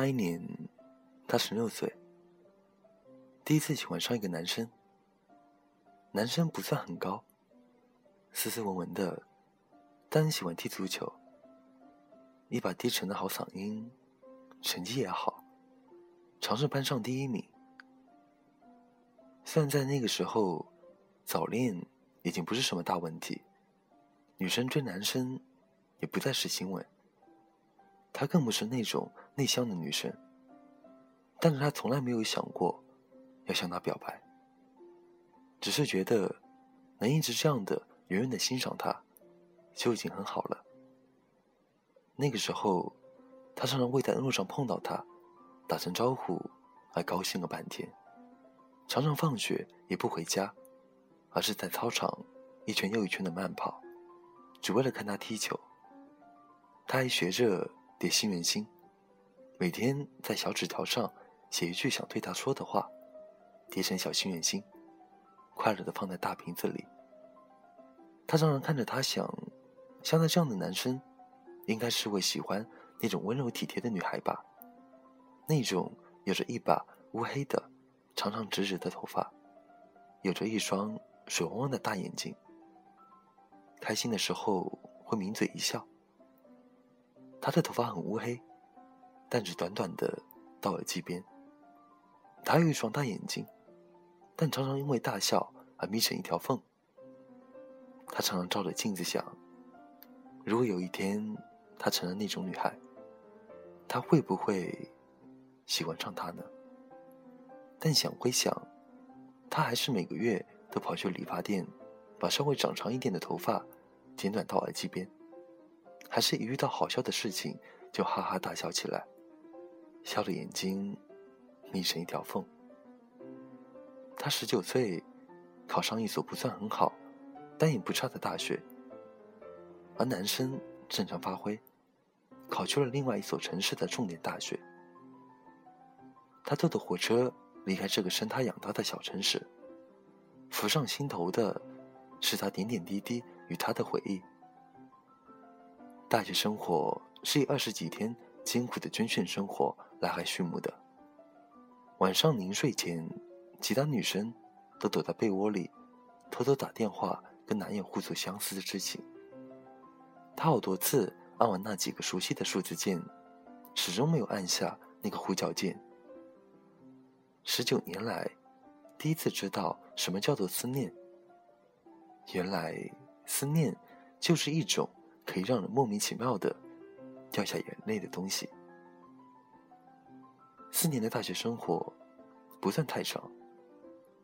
那一年，他十六岁，第一次喜欢上一个男生。男生不算很高，斯斯文文的，但喜欢踢足球，一把低沉的好嗓音，成绩也好，常是班上第一名。虽然在那个时候，早恋已经不是什么大问题，女生追男生也不再是新闻。她更不是那种内向的女生，但是她从来没有想过要向他表白，只是觉得能一直这样的远远的欣赏他，就已经很好了。那个时候，他常常会在路上碰到他，打声招呼，还高兴了半天。常常放学也不回家，而是在操场一圈又一圈的慢跑，只为了看他踢球。他还学着。叠心圆心，每天在小纸条上写一句想对他说的话，叠成小心愿心，快乐的放在大瓶子里。他常常看着他想，像他这样的男生，应该是会喜欢那种温柔体贴的女孩吧？那种有着一把乌黑的、长长直直的头发，有着一双水汪汪的大眼睛，开心的时候会抿嘴一笑。他的头发很乌黑，但只短短的到耳际边。他有一双大眼睛，但常常因为大笑而眯成一条缝。他常常照着镜子想：如果有一天他成了那种女孩，他会不会喜欢上他呢？但想归想，他还是每个月都跑去理发店，把稍微长长一点的头发剪短到耳际边。还是一遇到好笑的事情就哈哈大笑起来，笑的眼睛眯成一条缝。他十九岁，考上一所不算很好，但也不差的大学。而男生正常发挥，考去了另外一所城市的重点大学。他坐的火车离开这个生他养他的小城市，浮上心头的是他点点滴滴与他的回忆。大学生活是以二十几天艰苦的军训生活拉开序幕的。晚上临睡前，其他女生都躲在被窝里，偷偷打电话跟男友互诉相思的之情。他好多次按完那几个熟悉的数字键，始终没有按下那个呼叫键。十九年来，第一次知道什么叫做思念。原来，思念就是一种。可以让人莫名其妙的掉下眼泪的东西。四年的大学生活不算太长，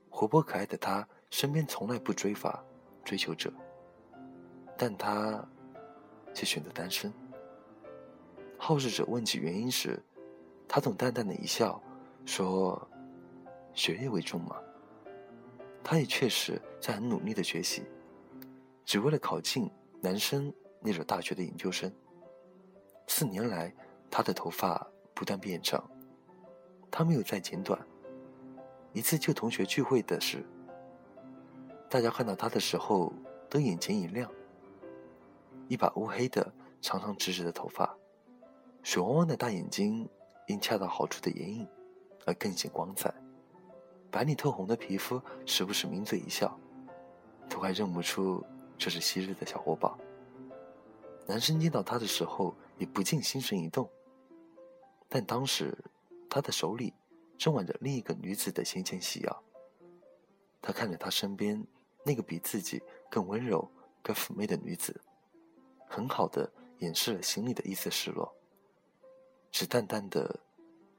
活泼可爱的他身边从来不追罚追求者，但他却选择单身。好事者问起原因时，他总淡淡的一笑，说：“学业为重嘛。”他也确实在很努力的学习，只为了考进男生。那所大学的研究生，四年来，他的头发不断变长，他没有再剪短。一次旧同学聚会的事，大家看到他的时候都眼前一亮。一把乌黑的、长长直直的头发，水汪汪的大眼睛，因恰到好处的眼影而更显光彩。白里透红的皮肤，时不时抿嘴一笑，都快认不出这是昔日的小活宝。男生见到他的时候，也不禁心神一动。但当时，他的手里正挽着另一个女子的纤纤细腰。他看着他身边那个比自己更温柔、更妩媚的女子，很好的掩饰了心里的一丝失落，只淡淡的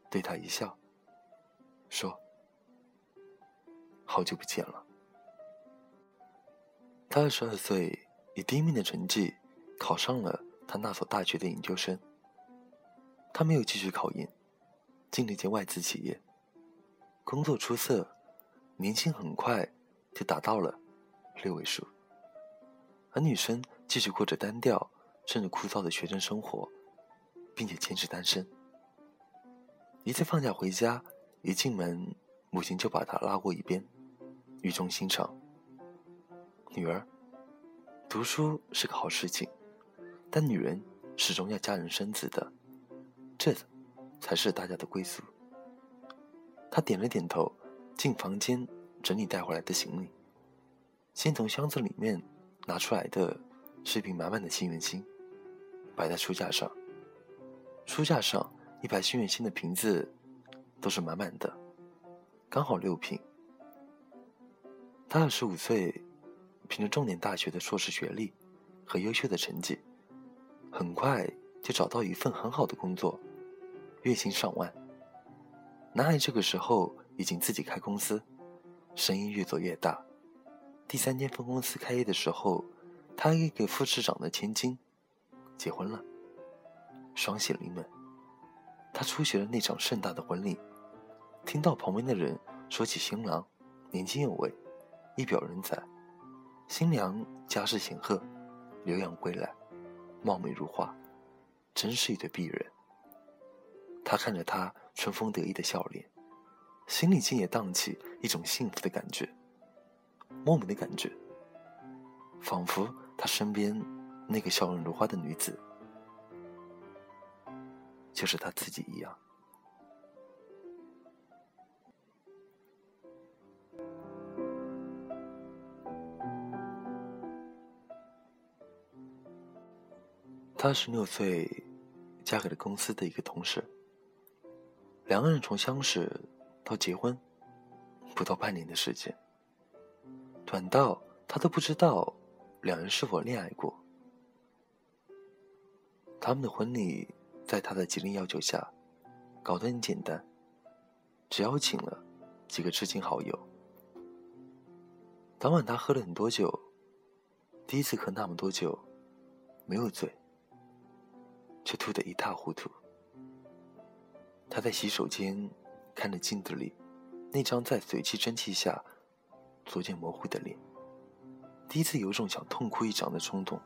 对他一笑，说：“好久不见了。”他二十二岁，以第一名的成绩。考上了他那所大学的研究生。他没有继续考研，进了一间外资企业，工作出色，年薪很快就达到了六位数。而女生继续过着单调甚至枯燥的学生生活，并且坚持单身。一次放假回家，一进门，母亲就把他拉过一边，语重心长：“女儿，读书是个好事情。”但女人始终要嫁人生子的，这才是大家的归宿。他点了点头，进房间整理带回来的行李。先从箱子里面拿出来的是一瓶满满的幸运星，摆在书架上。书架上一排幸运星的瓶子都是满满的，刚好六瓶。他二十五岁，凭着重点大学的硕士学历和优秀的成绩，很快就找到一份很好的工作，月薪上万。男孩这个时候已经自己开公司，生意越做越大。第三间分公司开业的时候，他也给副市长的千金结婚了，双喜临门。他出席了那场盛大的婚礼，听到旁边的人说起新郎年轻有为，一表人才；新娘家世显赫，留洋归来，貌美如花，真是一对璧人。他看着她春风得意的笑脸，心里竟也荡起一种幸福的感觉。莫名的感觉，仿佛他身边那个笑容如花的女子，就是他自己一样。她十六岁，嫁给了公司的一个同事。两个人从相识到结婚，不到半年的时间。短到他都不知道两人是否恋爱过。他们的婚礼在他的极力要求下，搞得很简单，只邀请了几个知心好友。当晚他喝了很多酒，第一次喝那么多酒，没有醉，却吐得一塌糊涂。他在洗手间看着镜子里那张在水汽蒸汽下。逐渐模糊的脸，第一次有种想痛哭一场的冲动。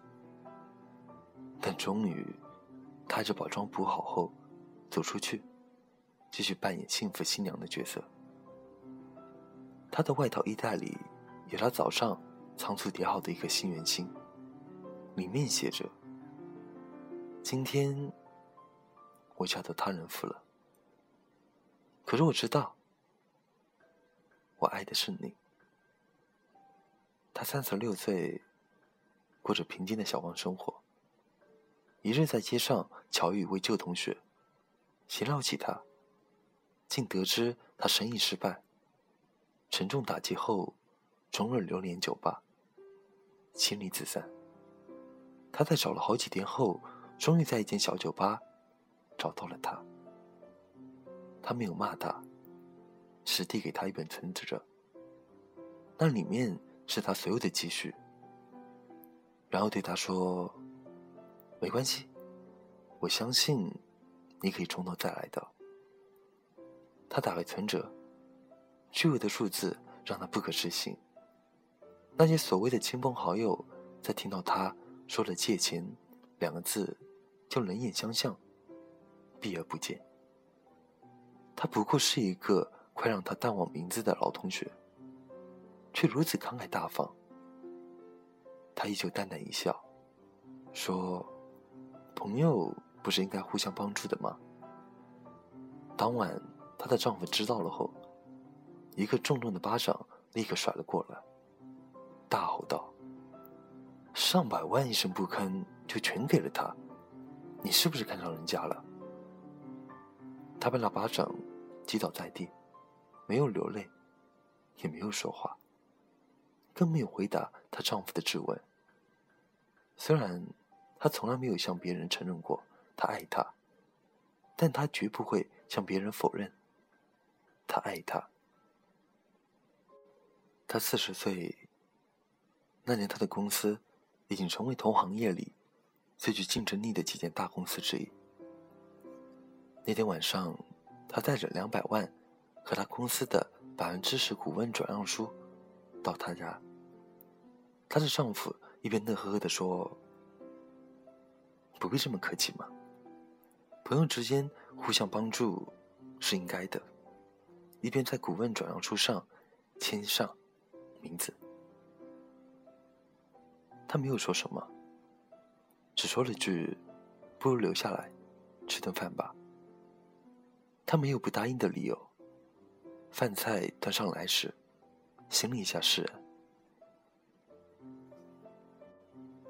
但终于，他就把妆补好后，走出去，继续扮演幸福新娘的角色。他的外套衣袋里有他早上仓促叠好的一颗幸运星，里面写着：“今天，我嫁到他人府了。可是我知道，我爱的是你。”他三十六岁，过着平静的小康生活。一日在街上巧遇一位旧同学，闲聊起他，竟得知他生意失败，沉重打击后，终日流连酒吧，妻离子散。他在找了好几天后，终于在一间小酒吧找到了他。他没有骂他，只递给他一本存折，那里面。是他所有的积蓄，然后对他说：“没关系，我相信你可以从头再来的。”他打开存折，巨额的数字让他不可置信。那些所谓的亲朋好友，在听到他说了“借钱”两个字，就冷眼相向，避而不见。他不过是一个快让他淡忘名字的老同学。却如此慷慨大方。他依旧淡淡一笑，说：“朋友不是应该互相帮助的吗？”当晚，她的丈夫知道了后，一个重重的巴掌立刻甩了过来，大吼道：“上百万一声不吭就全给了他，你是不是看上人家了？”她被那巴掌击倒在地，没有流泪，也没有说话。更没有回答她丈夫的质问。虽然她从来没有向别人承认过她爱他，但她绝不会向别人否认她爱他。她四十岁那年，她的公司已经成为同行业里最具竞争力的几间大公司之一。那天晚上，她带着两百万和她公司的百分之十股份转让书。到她家，她的丈夫一边乐呵呵地说：“不必这么客气嘛，朋友之间互相帮助是应该的。”一边在股份转让书上签上名字。他没有说什么，只说了句：“不如留下来吃顿饭吧。”她没有不答应的理由。饭菜端上来时，心里一下释然，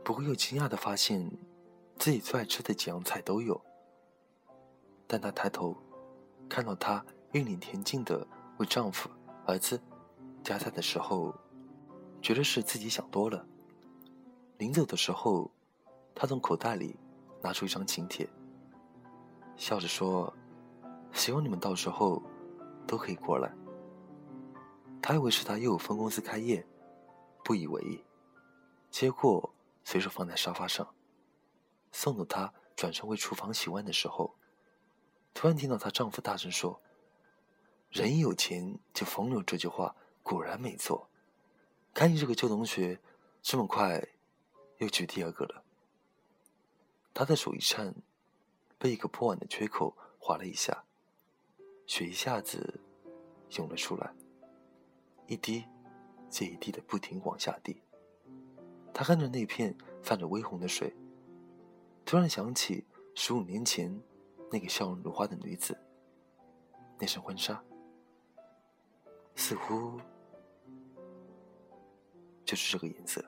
不过又惊讶的发现，自己最爱吃的几样菜都有。但她抬头，看到她一脸恬静的为丈夫、儿子夹菜的时候，觉得是自己想多了。临走的时候，她从口袋里拿出一张请帖，笑着说：“希望你们到时候都可以过来。”他以为是他又有分公司开业，不以为意，接过随手放在沙发上。送走他转身回厨房洗碗的时候，突然听到她丈夫大声说：“人一有钱就风流。”这句话果然没错。看你这个旧同学，这么快又娶第二个了。他的手一颤，被一个破碗的缺口划了一下，血一下子涌了出来。一滴接一滴的不停往下滴。他看着那片泛着微红的水，突然想起十五年前那个笑容如花的女子。那身婚纱，似乎就是这个颜色。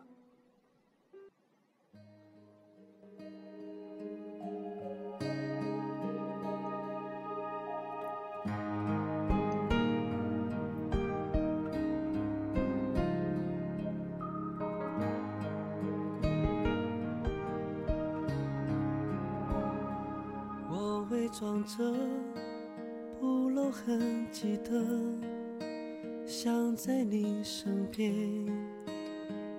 装着不露痕迹的，想在你身边，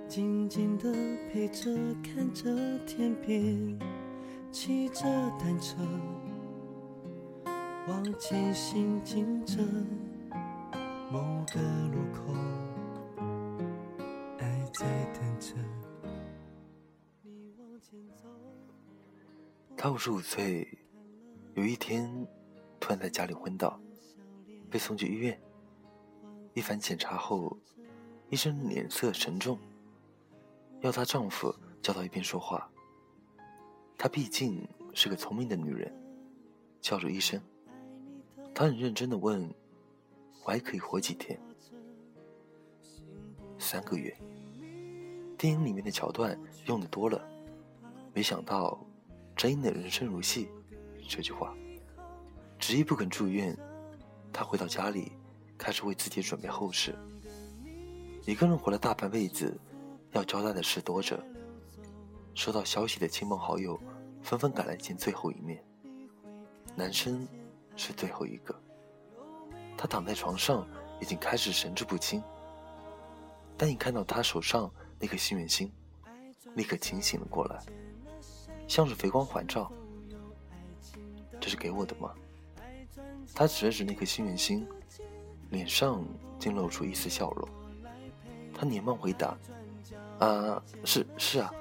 静静的陪着，看着天边，骑着单车往前行进着，某个路口，爱在等着你往前走。他五十五岁。有一天，突然在家里昏倒，被送去医院。一番检查后，医生脸色沉重，要她丈夫叫到一边说话。她毕竟是个聪明的女人，叫住医生。她很认真的问：“我还可以活几天？”三个月。电影里面的桥段用的多了，没想到真的人生如戏。这句话，执意不肯住院。他回到家里，开始为自己准备后事。一个人活了大半辈子，要交代的事多着。收到消息的亲朋好友纷纷赶来见最后一面。男生是最后一个。他躺在床上，已经开始神志不清。但一看到他手上那颗心愿星，立刻清醒了过来，像是回光返照。这是给我的吗？他指了指那颗幸运星，脸上竟露出一丝笑容。他连忙回答：“啊，是是啊，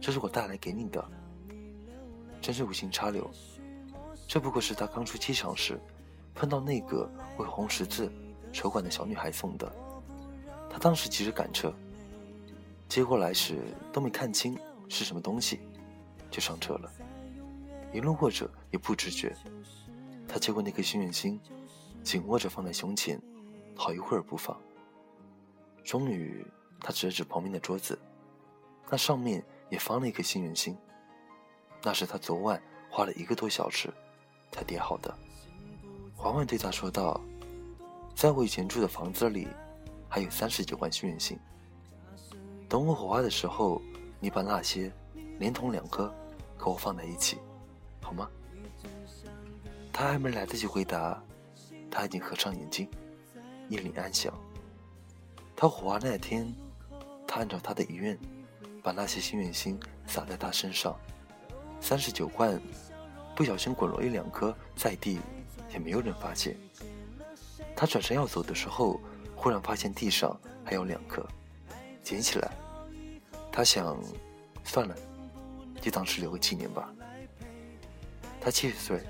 这是我带来给你的。真是无心插柳，这不过是他刚出机场时碰到那个为红十字筹款的小女孩送的。他当时急着赶车，接过来时都没看清是什么东西，就上车了。”一路过着也不知觉，他接过那颗幸运星，紧握着放在胸前，好一会儿不放。终于，他指了指旁边的桌子，那上面也放了一颗幸运星。那是他昨晚花了一个多小时才叠好的。缓缓对他说道：“在我以前住的房子里，还有三十九罐幸运星。等我火化的时候，你把那些连同两颗和我放在一起。”好吗？他还没来得及回答，他已经合上眼睛，一脸安详。他火化那天，他按照他的遗愿，把那些心愿星撒在他身上，三十九罐，不小心滚落一两颗在地，也没有人发现。他转身要走的时候，忽然发现地上还有两颗，捡起来，他想，算了，就当是留个纪念吧。他七十岁。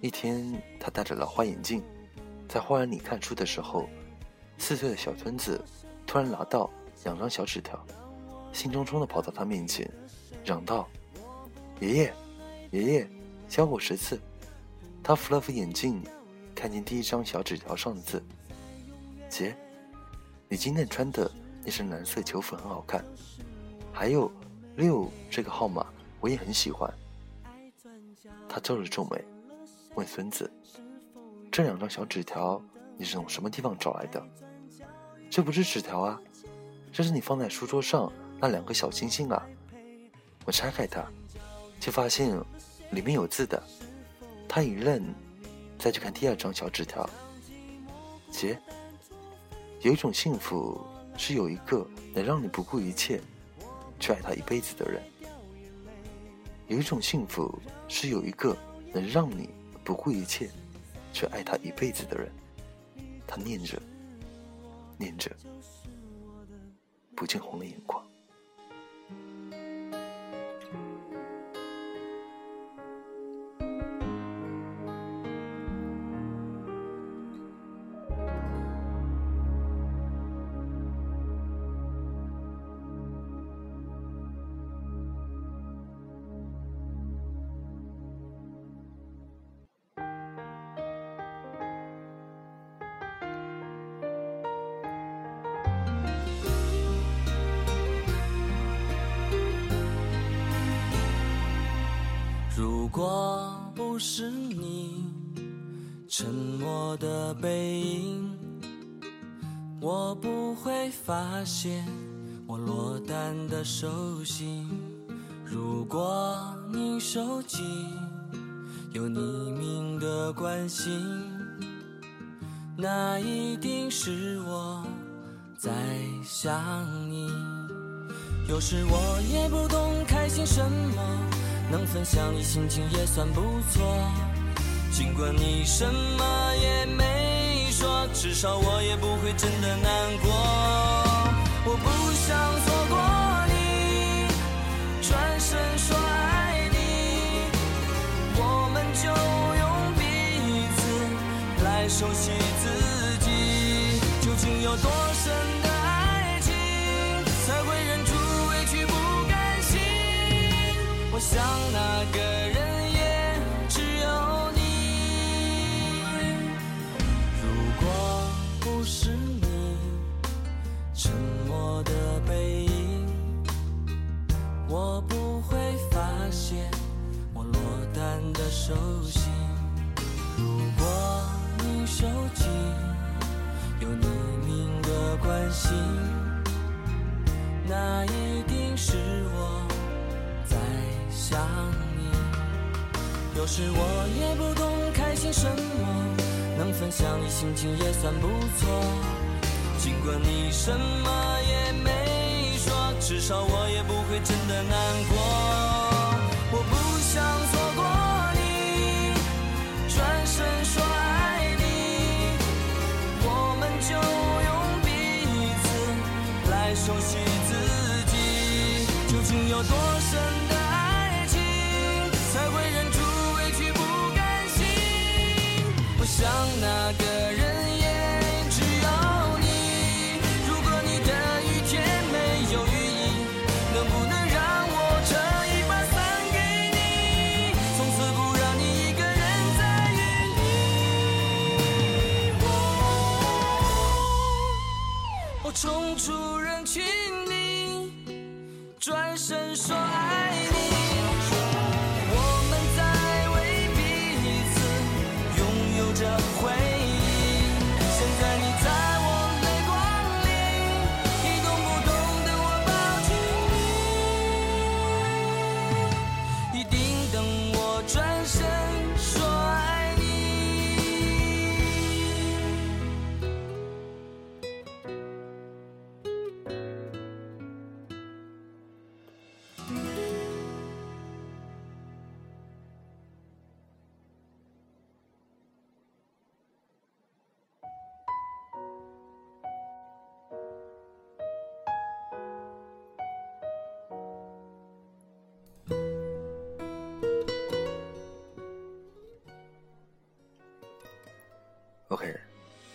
一天，他戴着老花眼镜，在花园里看书的时候，四岁的小孙子突然拿到两张小纸条，兴冲冲地跑到他面前，嚷道：“爷爷，爷爷，教我识字。”他扶了扶眼镜，看见第一张小纸条上的字：“姐，你今天穿的那身蓝色球服很好看，还有六这个号码我也很喜欢。”他皱了皱眉，问孙子：“这两张小纸条你是从什么地方找来的？”“这不是纸条啊，这是你放在书桌上那两个小星星啊。”我拆开它，却发现里面有字的。他一愣，再去看第二张小纸条。姐，有一种幸福是有一个能让你不顾一切去爱他一辈子的人。有一种幸福是有一个能让你不顾一切去爱他一辈子的人。他念着，念着，不禁红了眼眶。是你沉默的背影，我不会发现我落单的手心。如果你手机有匿名的关心，那一定是我在想你。有时我也不懂开心什么。能分享你心情也算不错，尽管你什么也没说，至少我也不会真的难过。我不想做想那个人也只有你。如果不是你沉默的背影，我不会发现我落单的手心。如果你手机有匿名的关心，那一定是我。想你，有时我也不懂开心什么，能分享你心情也算不错。尽管你什么也没说，至少我也不会真的难过。我不想错过你，转身说爱你，我们就用彼此来熟悉自己，究竟有多深？像那个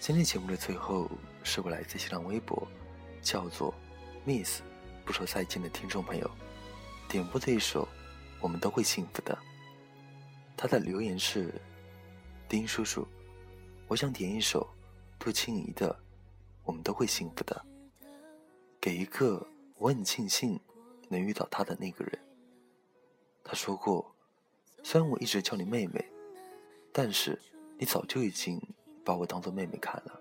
今天节目的最后是我来自新浪微博，叫做 Miss 不说再见的听众朋友点播的一首《我们都会幸福的》。他的留言是：丁叔叔，我想点一首杜青怡的《我们都会幸福的》，给一个我很庆幸能遇到他的那个人。他说过，虽然我一直叫你妹妹，但是你早就已经把我当做妹妹看了。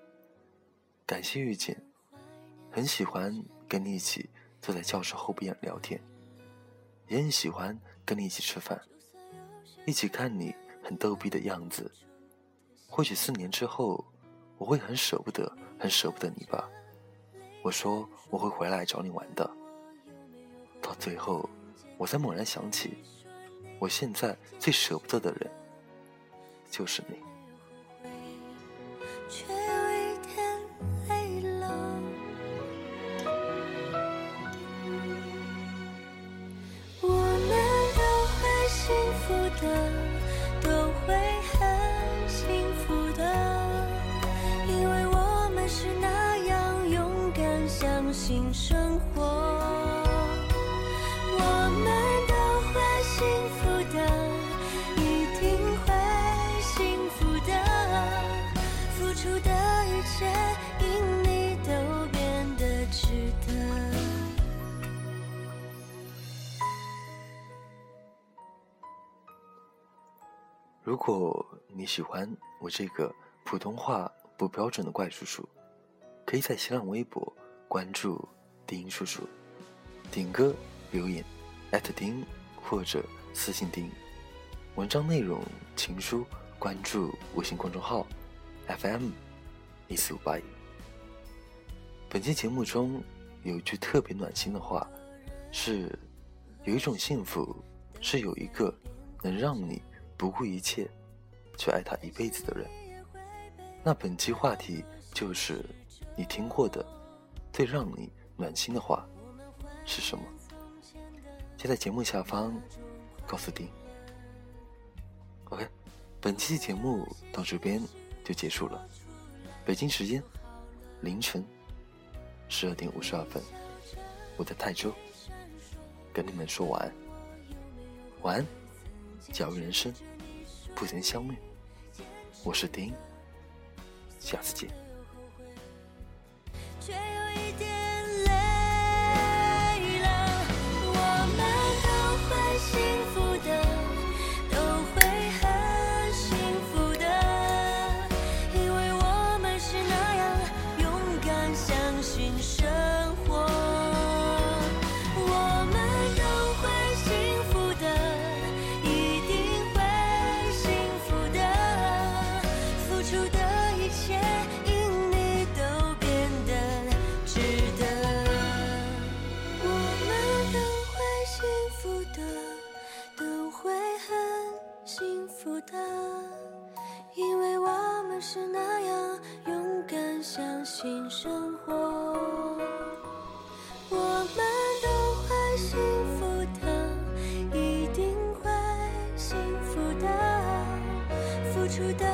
感谢遇见，很喜欢跟你一起坐在教室后边聊天，也很喜欢跟你一起吃饭，一起看你很逗逼的样子。或许四年之后，我会很舍不得，很舍不得你吧。我说我会回来找你玩的，到最后，我才猛然想起。我现在最舍不得的人，就是你。却如果你喜欢我这个普通话不标准的怪叔叔，可以在新浪微博关注丁叔叔，点歌留言艾特丁或者私信丁。文章内容情书关注微信公众号 FM 一四五八一。本期节目中有一句特别暖心的话，是有一种幸福是有一个能让你。不顾一切去爱他一辈子的人，那本期话题就是你听过的最让你暖心的话是什么？就在节目下方告诉丁。OK，本期节目到这边就结束了。北京时间凌晨十二点五十二分，我在泰州跟你们说晚安，晚安。假如人生不曾相遇，我是丁，下次见。出的。